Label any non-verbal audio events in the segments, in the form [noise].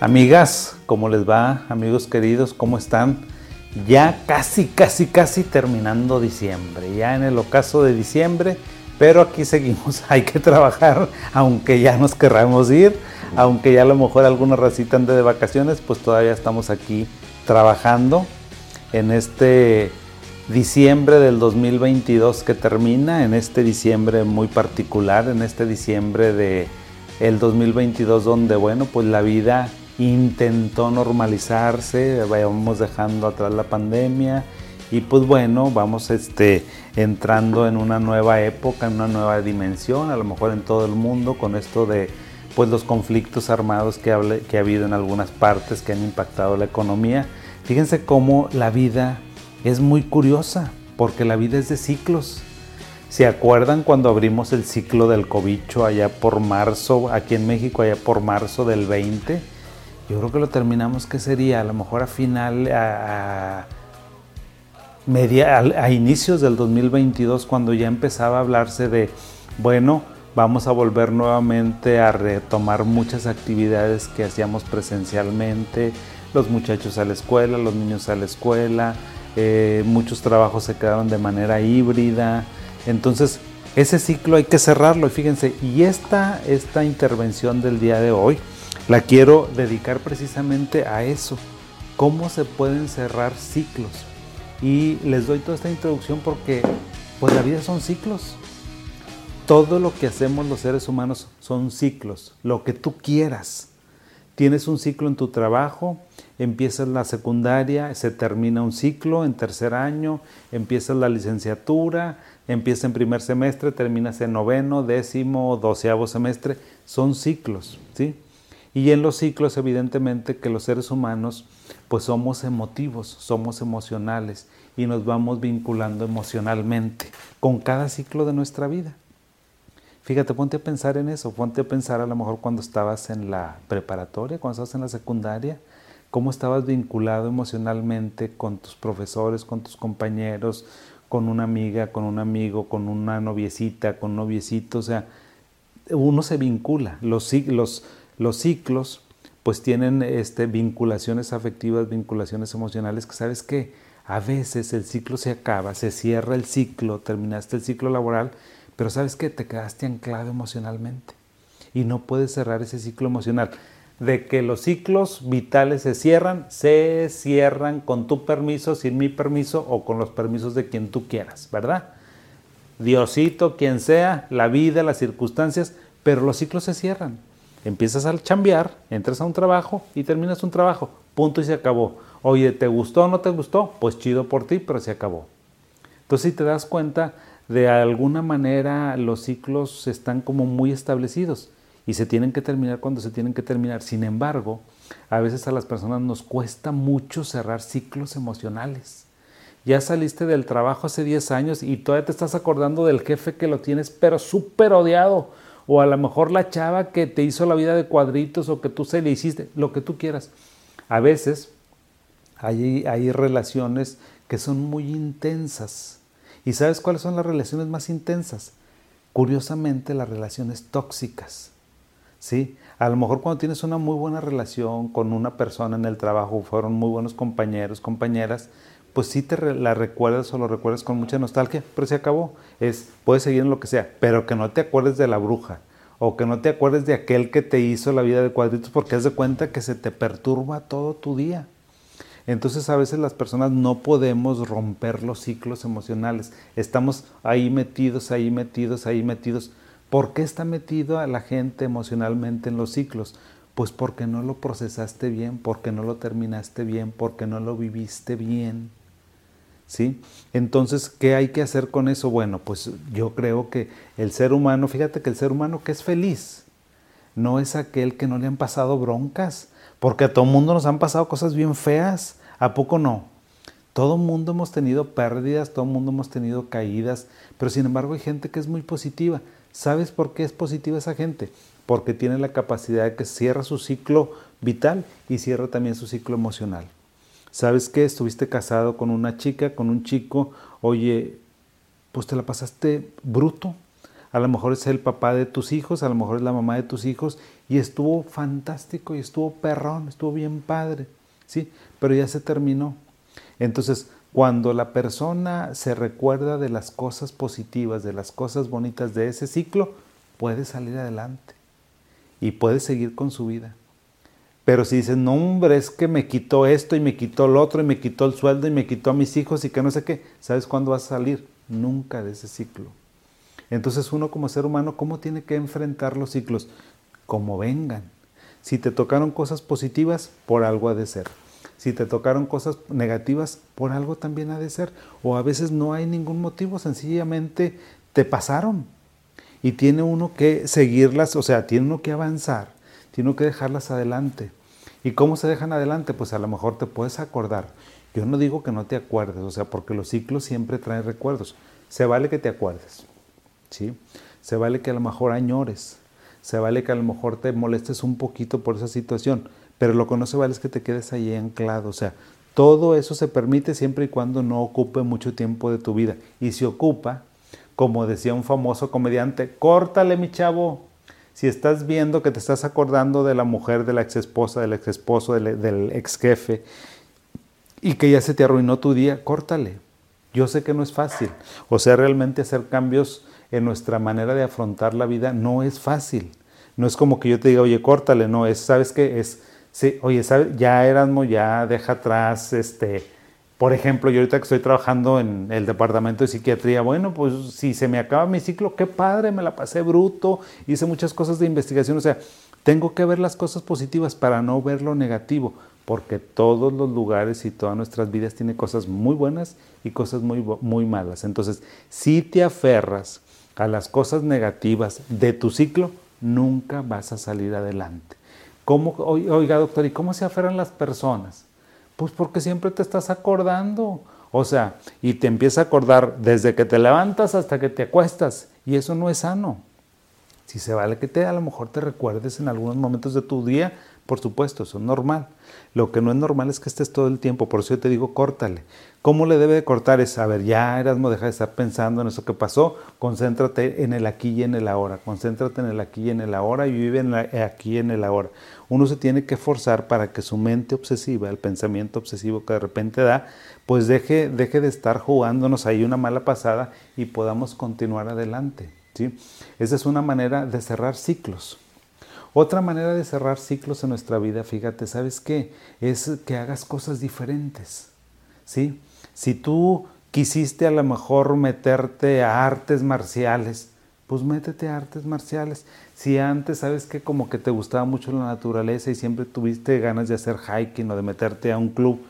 Amigas, ¿cómo les va? Amigos queridos, ¿cómo están? Ya casi, casi, casi terminando diciembre, ya en el ocaso de diciembre, pero aquí seguimos, [laughs] hay que trabajar, aunque ya nos querramos ir, aunque ya a lo mejor algunos racita ande de vacaciones, pues todavía estamos aquí trabajando en este diciembre del 2022 que termina, en este diciembre muy particular, en este diciembre de el 2022 donde bueno, pues la vida intentó normalizarse, vamos dejando atrás la pandemia y pues bueno, vamos este, entrando en una nueva época, en una nueva dimensión, a lo mejor en todo el mundo con esto de pues los conflictos armados que, que ha habido en algunas partes que han impactado la economía. Fíjense cómo la vida es muy curiosa, porque la vida es de ciclos. ¿Se acuerdan cuando abrimos el ciclo del cobicho allá por marzo, aquí en México, allá por marzo del 20? Yo creo que lo terminamos, ¿qué sería? A lo mejor a final, a, media, a, inicios del 2022, cuando ya empezaba a hablarse de, bueno, vamos a volver nuevamente a retomar muchas actividades que hacíamos presencialmente, los muchachos a la escuela, los niños a la escuela, eh, muchos trabajos se quedaron de manera híbrida. Entonces, ese ciclo hay que cerrarlo y fíjense, y esta, esta intervención del día de hoy, la quiero dedicar precisamente a eso, cómo se pueden cerrar ciclos. Y les doy toda esta introducción porque pues la vida son ciclos. Todo lo que hacemos los seres humanos son ciclos, lo que tú quieras. Tienes un ciclo en tu trabajo, empiezas la secundaria, se termina un ciclo en tercer año, empiezas la licenciatura, empiezas en primer semestre, terminas en noveno, décimo, doceavo semestre, son ciclos, ¿sí? Y en los ciclos, evidentemente, que los seres humanos, pues somos emotivos, somos emocionales y nos vamos vinculando emocionalmente con cada ciclo de nuestra vida. Fíjate, ponte a pensar en eso, ponte a pensar a lo mejor cuando estabas en la preparatoria, cuando estabas en la secundaria, cómo estabas vinculado emocionalmente con tus profesores, con tus compañeros, con una amiga, con un amigo, con una noviecita, con un noviecito, o sea, uno se vincula, los, los, los ciclos pues tienen este, vinculaciones afectivas, vinculaciones emocionales, que sabes que a veces el ciclo se acaba, se cierra el ciclo, terminaste el ciclo laboral, pero sabes que te quedaste anclado emocionalmente y no puedes cerrar ese ciclo emocional. De que los ciclos vitales se cierran, se cierran con tu permiso, sin mi permiso o con los permisos de quien tú quieras, ¿verdad? Diosito, quien sea, la vida, las circunstancias, pero los ciclos se cierran empiezas a chambear, entras a un trabajo y terminas un trabajo, punto y se acabó. Oye, ¿te gustó o no te gustó? Pues chido por ti, pero se acabó. Entonces, si te das cuenta, de alguna manera los ciclos están como muy establecidos y se tienen que terminar cuando se tienen que terminar. Sin embargo, a veces a las personas nos cuesta mucho cerrar ciclos emocionales. Ya saliste del trabajo hace 10 años y todavía te estás acordando del jefe que lo tienes pero súper odiado o a lo mejor la chava que te hizo la vida de cuadritos o que tú se le hiciste, lo que tú quieras. A veces hay, hay relaciones que son muy intensas. ¿Y sabes cuáles son las relaciones más intensas? Curiosamente, las relaciones tóxicas. ¿Sí? A lo mejor cuando tienes una muy buena relación con una persona en el trabajo, fueron muy buenos compañeros, compañeras, pues sí te la recuerdas o lo recuerdas con mucha nostalgia, pero se acabó. Es, puedes seguir en lo que sea, pero que no te acuerdes de la bruja o que no te acuerdes de aquel que te hizo la vida de cuadritos porque haz de cuenta que se te perturba todo tu día. Entonces a veces las personas no podemos romper los ciclos emocionales. Estamos ahí metidos, ahí metidos, ahí metidos. ¿Por qué está metido a la gente emocionalmente en los ciclos? Pues porque no lo procesaste bien, porque no lo terminaste bien, porque no lo viviste bien. ¿sí? Entonces, ¿qué hay que hacer con eso? Bueno, pues yo creo que el ser humano, fíjate que el ser humano que es feliz, no es aquel que no le han pasado broncas, porque a todo mundo nos han pasado cosas bien feas, ¿a poco no? Todo mundo hemos tenido pérdidas, todo mundo hemos tenido caídas, pero sin embargo hay gente que es muy positiva. ¿Sabes por qué es positiva esa gente? Porque tiene la capacidad de que cierra su ciclo vital y cierra también su ciclo emocional. ¿Sabes qué? Estuviste casado con una chica, con un chico, oye, pues te la pasaste bruto. A lo mejor es el papá de tus hijos, a lo mejor es la mamá de tus hijos, y estuvo fantástico y estuvo perrón, estuvo bien padre, ¿sí? Pero ya se terminó. Entonces, cuando la persona se recuerda de las cosas positivas, de las cosas bonitas de ese ciclo, puede salir adelante y puede seguir con su vida. Pero si dices, no hombre, es que me quitó esto y me quitó lo otro y me quitó el sueldo y me quitó a mis hijos y que no sé qué, ¿sabes cuándo vas a salir? Nunca de ese ciclo. Entonces uno como ser humano, ¿cómo tiene que enfrentar los ciclos? Como vengan. Si te tocaron cosas positivas, por algo ha de ser. Si te tocaron cosas negativas, por algo también ha de ser. O a veces no hay ningún motivo, sencillamente te pasaron. Y tiene uno que seguirlas, o sea, tiene uno que avanzar, tiene uno que dejarlas adelante. ¿Y cómo se dejan adelante? Pues a lo mejor te puedes acordar. Yo no digo que no te acuerdes, o sea, porque los ciclos siempre traen recuerdos. Se vale que te acuerdes, ¿sí? Se vale que a lo mejor añores, se vale que a lo mejor te molestes un poquito por esa situación, pero lo que no se vale es que te quedes ahí anclado, o sea, todo eso se permite siempre y cuando no ocupe mucho tiempo de tu vida. Y si ocupa, como decía un famoso comediante, córtale mi chavo. Si estás viendo que te estás acordando de la mujer, de la ex esposa, del ex esposo, del, del ex jefe, y que ya se te arruinó tu día, córtale. Yo sé que no es fácil. O sea, realmente hacer cambios en nuestra manera de afrontar la vida no es fácil. No es como que yo te diga, oye, córtale, no, es, ¿sabes qué? Es, sí, oye, ¿sabes? ya Erasmo, ya deja atrás, este, por ejemplo, yo ahorita que estoy trabajando en el departamento de psiquiatría, bueno, pues si se me acaba mi ciclo, qué padre, me la pasé bruto, hice muchas cosas de investigación, o sea, tengo que ver las cosas positivas para no ver lo negativo, porque todos los lugares y todas nuestras vidas tienen cosas muy buenas y cosas muy, muy malas. Entonces, si te aferras a las cosas negativas de tu ciclo, nunca vas a salir adelante. ¿Cómo, oiga, doctor, ¿y cómo se aferran las personas? Pues porque siempre te estás acordando. O sea, y te empieza a acordar desde que te levantas hasta que te acuestas. Y eso no es sano. Si se vale que te a lo mejor te recuerdes en algunos momentos de tu día, por supuesto, eso es normal. Lo que no es normal es que estés todo el tiempo, por eso yo te digo, córtale. ¿Cómo le debe de cortar? Es, a ver, ya Erasmo, deja de estar pensando en eso que pasó, concéntrate en el aquí y en el ahora, concéntrate en el aquí y en el ahora y vive en aquí y en el ahora. Uno se tiene que forzar para que su mente obsesiva, el pensamiento obsesivo que de repente da, pues deje, deje de estar jugándonos ahí una mala pasada y podamos continuar adelante. Esa es una manera de cerrar ciclos. Otra manera de cerrar ciclos en nuestra vida, fíjate, ¿sabes qué? Es que hagas cosas diferentes. ¿Sí? Si tú quisiste a lo mejor meterte a artes marciales, pues métete a artes marciales. Si antes, sabes que como que te gustaba mucho la naturaleza y siempre tuviste ganas de hacer hiking o de meterte a un club,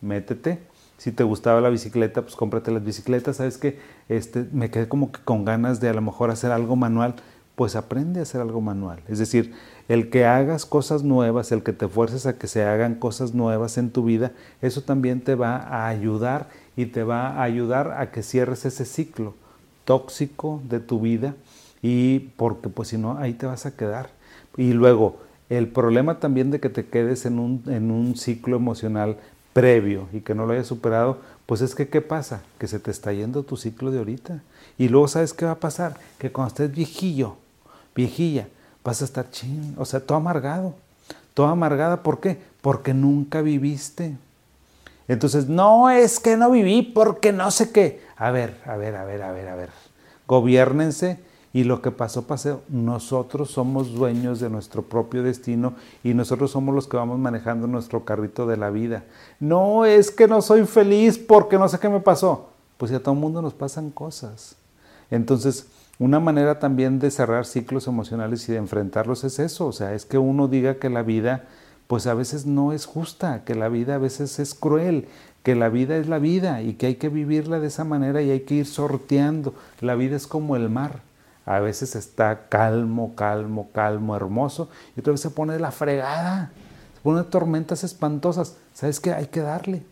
métete. Si te gustaba la bicicleta, pues cómprate las bicicletas. Sabes que este, me quedé como que con ganas de a lo mejor hacer algo manual, pues aprende a hacer algo manual. Es decir, el que hagas cosas nuevas, el que te fuerces a que se hagan cosas nuevas en tu vida, eso también te va a ayudar y te va a ayudar a que cierres ese ciclo tóxico de tu vida y porque pues si no ahí te vas a quedar. Y luego, el problema también de que te quedes en un, en un ciclo emocional previo y que no lo hayas superado, pues es que ¿qué pasa? Que se te está yendo tu ciclo de ahorita. Y luego sabes qué va a pasar? Que cuando estés viejillo, viejilla, vas a estar ching, o sea, todo amargado. Todo amargada, ¿por qué? Porque nunca viviste. Entonces, no es que no viví porque no sé qué. A ver, a ver, a ver, a ver, a ver. Gobiernense y lo que pasó, pasó. Nosotros somos dueños de nuestro propio destino y nosotros somos los que vamos manejando nuestro carrito de la vida. No es que no soy feliz porque no sé qué me pasó. Pues a todo el mundo nos pasan cosas. Entonces, una manera también de cerrar ciclos emocionales y de enfrentarlos es eso, o sea, es que uno diga que la vida pues a veces no es justa, que la vida a veces es cruel, que la vida es la vida y que hay que vivirla de esa manera y hay que ir sorteando. La vida es como el mar. A veces está calmo, calmo, calmo, hermoso y otra vez se pone la fregada, se pone tormentas espantosas. ¿Sabes qué? Hay que darle.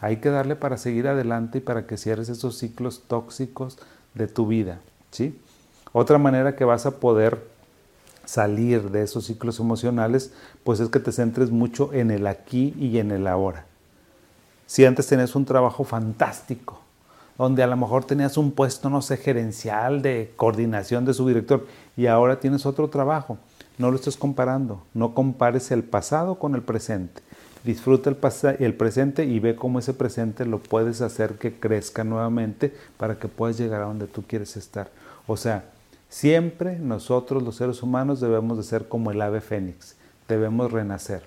Hay que darle para seguir adelante y para que cierres esos ciclos tóxicos de tu vida. ¿Sí? Otra manera que vas a poder salir de esos ciclos emocionales, pues es que te centres mucho en el aquí y en el ahora. Si antes tenías un trabajo fantástico, donde a lo mejor tenías un puesto, no sé, gerencial de coordinación de su director y ahora tienes otro trabajo, no lo estés comparando, no compares el pasado con el presente. Disfruta el, el presente y ve cómo ese presente lo puedes hacer que crezca nuevamente para que puedas llegar a donde tú quieres estar. O sea, siempre nosotros los seres humanos debemos de ser como el ave fénix, debemos renacer,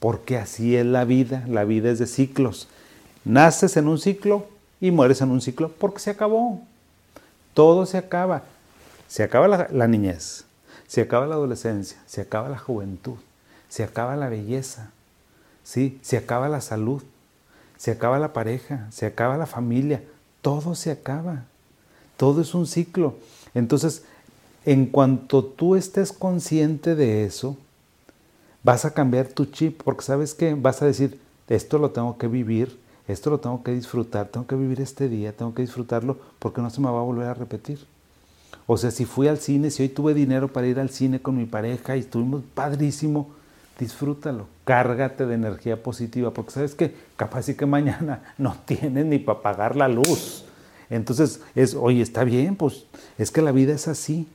porque así es la vida, la vida es de ciclos. Naces en un ciclo y mueres en un ciclo porque se acabó. Todo se acaba. Se acaba la, niñez, se acaba la adolescencia, se acaba la juventud, se acaba la belleza, ¿sí? se acaba la salud, se acaba la pareja, se acaba la familia, todo se acaba. Todo es un ciclo. Entonces, en cuanto tú estés consciente de eso, vas a cambiar tu chip, porque sabes que vas a decir, esto lo tengo que vivir, esto lo tengo que disfrutar, tengo que vivir este día, tengo que disfrutarlo, porque no se me va a volver a repetir. O sea, si fui al cine, si hoy tuve dinero para ir al cine con mi pareja y estuvimos padrísimo, disfrútalo, cárgate de energía positiva, porque sabes que capaz y que mañana [laughs] no tienes ni para pagar la luz. Entonces es, oye, está bien, pues es que la vida es así.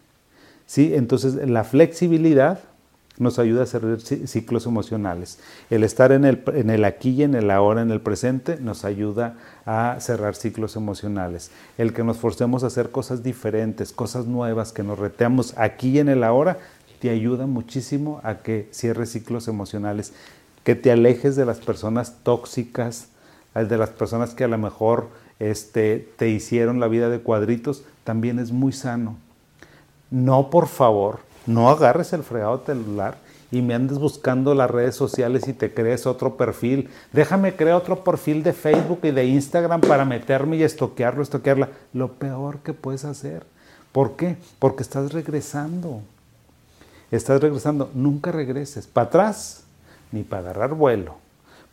¿Sí? Entonces la flexibilidad nos ayuda a cerrar ciclos emocionales. El estar en el, en el aquí y en el ahora, en el presente, nos ayuda a cerrar ciclos emocionales. El que nos forcemos a hacer cosas diferentes, cosas nuevas, que nos reteamos aquí y en el ahora, te ayuda muchísimo a que cierres ciclos emocionales, que te alejes de las personas tóxicas, de las personas que a lo mejor este, te hicieron la vida de cuadritos, también es muy sano. No, por favor, no agarres el fregado celular y me andes buscando las redes sociales y te crees otro perfil. Déjame crear otro perfil de Facebook y de Instagram para meterme y estoquearlo, estoquearla. Lo peor que puedes hacer. ¿Por qué? Porque estás regresando. Estás regresando. Nunca regreses. Para atrás ni para agarrar vuelo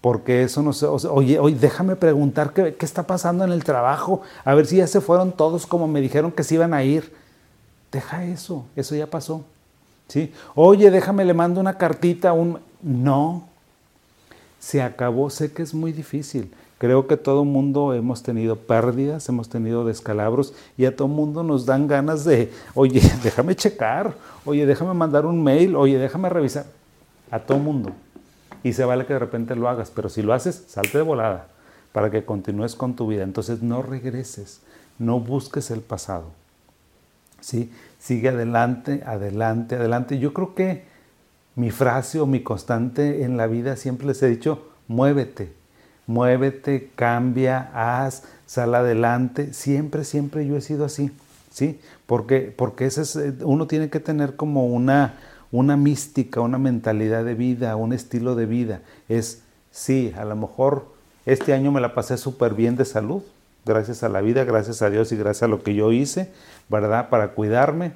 porque eso no sé, oye, oye, déjame preguntar qué, qué, está pasando en el trabajo, a ver si ya se fueron todos como me dijeron que se iban a ir. Deja eso, eso ya pasó. ¿sí? Oye, déjame, le mando una cartita, un... No, se acabó, sé que es muy difícil. Creo que todo mundo hemos tenido pérdidas, hemos tenido descalabros y a todo mundo nos dan ganas de, oye, [laughs] déjame checar, oye, déjame mandar un mail, oye, déjame revisar. A todo mundo y se vale que de repente lo hagas, pero si lo haces, salte de volada para que continúes con tu vida. Entonces no regreses, no busques el pasado. ¿sí? Sigue adelante, adelante, adelante. Yo creo que mi frase o mi constante en la vida siempre les he dicho, muévete, muévete, cambia, haz, sal adelante. Siempre, siempre yo he sido así. ¿sí? Porque, porque ese es, uno tiene que tener como una una mística, una mentalidad de vida, un estilo de vida. Es, sí, a lo mejor este año me la pasé súper bien de salud, gracias a la vida, gracias a Dios y gracias a lo que yo hice, ¿verdad? Para cuidarme.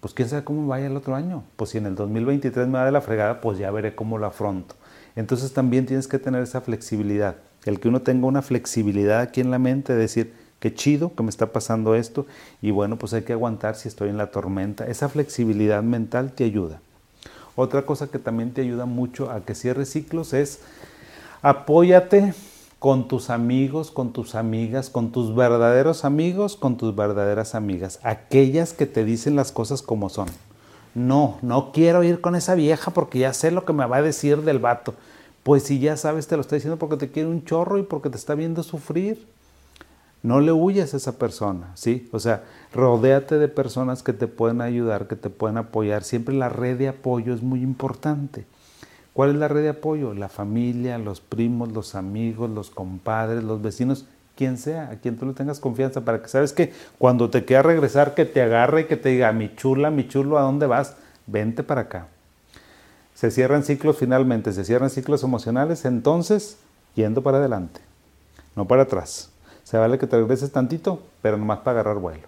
Pues quién sabe cómo vaya el otro año. Pues si en el 2023 me da de la fregada, pues ya veré cómo lo afronto. Entonces también tienes que tener esa flexibilidad. El que uno tenga una flexibilidad aquí en la mente, de decir, qué chido que me está pasando esto y bueno, pues hay que aguantar si estoy en la tormenta. Esa flexibilidad mental te ayuda. Otra cosa que también te ayuda mucho a que cierres ciclos es apóyate con tus amigos, con tus amigas, con tus verdaderos amigos, con tus verdaderas amigas, aquellas que te dicen las cosas como son. No, no quiero ir con esa vieja porque ya sé lo que me va a decir del vato. Pues si ya sabes, te lo está diciendo porque te quiere un chorro y porque te está viendo sufrir. No le huyas a esa persona, ¿sí? O sea, rodéate de personas que te pueden ayudar, que te pueden apoyar. Siempre la red de apoyo es muy importante. ¿Cuál es la red de apoyo? La familia, los primos, los amigos, los compadres, los vecinos, quien sea, a quien tú le tengas confianza, para que sabes que cuando te quiera regresar, que te agarre y que te diga, mi chula, mi chulo, ¿a dónde vas? Vente para acá. Se cierran ciclos finalmente, se cierran ciclos emocionales, entonces yendo para adelante, no para atrás. Se vale que te regreses tantito, pero nomás para agarrar vuelo.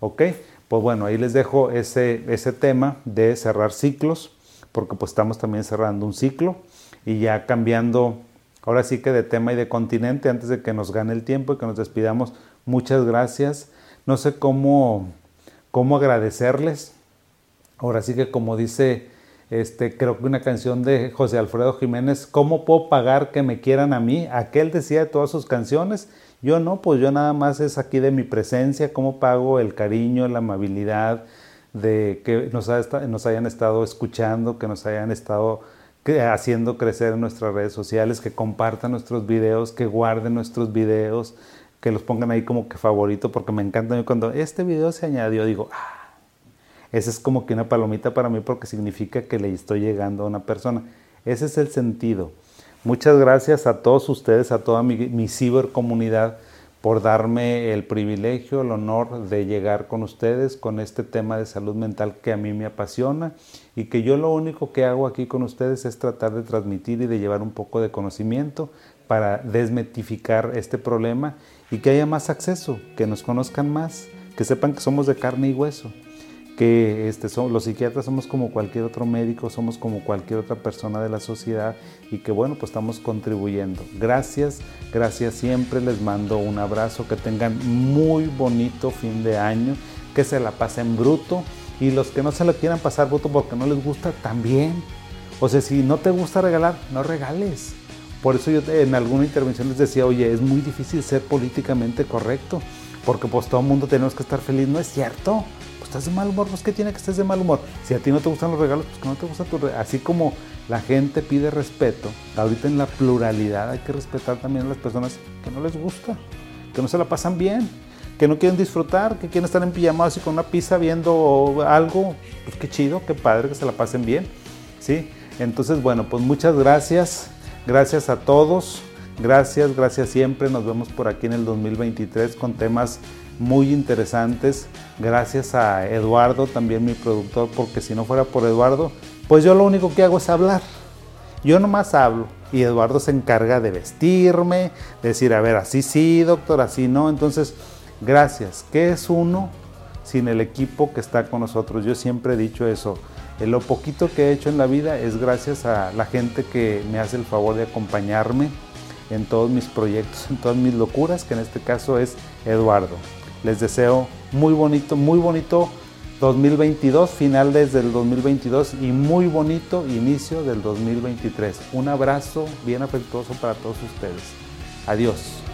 ¿Ok? Pues bueno, ahí les dejo ese, ese tema de cerrar ciclos, porque pues estamos también cerrando un ciclo y ya cambiando, ahora sí que de tema y de continente, antes de que nos gane el tiempo y que nos despidamos, muchas gracias. No sé cómo, cómo agradecerles. Ahora sí que como dice Este, creo que una canción de José Alfredo Jiménez, ¿cómo puedo pagar que me quieran a mí? Aquel decía de todas sus canciones, yo no, pues yo nada más es aquí de mi presencia, cómo pago el cariño, la amabilidad, de que nos, hayan estado escuchando, que nos hayan estado haciendo crecer nuestras redes sociales, que compartan nuestros videos, que guarden nuestros videos, que los pongan ahí como que favorito, porque me encanta cuando este video se añadió, digo, ah, esa es como que una palomita para mí porque significa que le estoy llegando a una persona. Ese es el sentido. Muchas gracias a todos ustedes, a toda mi, mi cibercomunidad por darme el privilegio, el honor de llegar con ustedes con este tema de salud mental que a mí me apasiona y que yo lo único que hago aquí con ustedes es tratar de transmitir y de llevar un poco de conocimiento para desmetificar este problema y que haya más acceso, que nos conozcan más, que sepan que somos de carne y hueso que este, son, los psiquiatras somos como cualquier otro médico, somos como cualquier otra persona de la sociedad y que bueno, pues estamos contribuyendo. Gracias, gracias siempre, les mando un abrazo, que tengan muy bonito fin de año, que se la pasen bruto y los que no se la quieran pasar bruto porque no les gusta, también. O sea, si no te gusta regalar, no regales. Por eso yo en alguna intervención les decía, oye, es muy difícil ser políticamente correcto, porque pues todo el mundo tenemos que estar feliz, no es cierto estás de mal humor, pues ¿qué tiene que estés de mal humor? Si a ti no te gustan los regalos, pues que no te gusta tu regalo. Así como la gente pide respeto, ahorita en la pluralidad hay que respetar también a las personas que no les gusta, que no se la pasan bien, que no quieren disfrutar, que quieren estar en pijama así con una pizza viendo algo. Pues qué chido, qué padre que se la pasen bien. ¿sí? Entonces, bueno, pues muchas gracias. Gracias a todos. Gracias, gracias siempre. Nos vemos por aquí en el 2023 con temas muy interesantes. Gracias a Eduardo, también mi productor, porque si no fuera por Eduardo, pues yo lo único que hago es hablar. Yo nomás hablo y Eduardo se encarga de vestirme, de decir, a ver, así sí, doctor, así no. Entonces, gracias. ¿Qué es uno sin el equipo que está con nosotros? Yo siempre he dicho eso. Lo poquito que he hecho en la vida es gracias a la gente que me hace el favor de acompañarme en todos mis proyectos, [laughs] en todas mis locuras, que en este caso es Eduardo. Les deseo muy bonito, muy bonito 2022, final desde el 2022 y muy bonito inicio del 2023. Un abrazo bien afectuoso para todos ustedes. Adiós.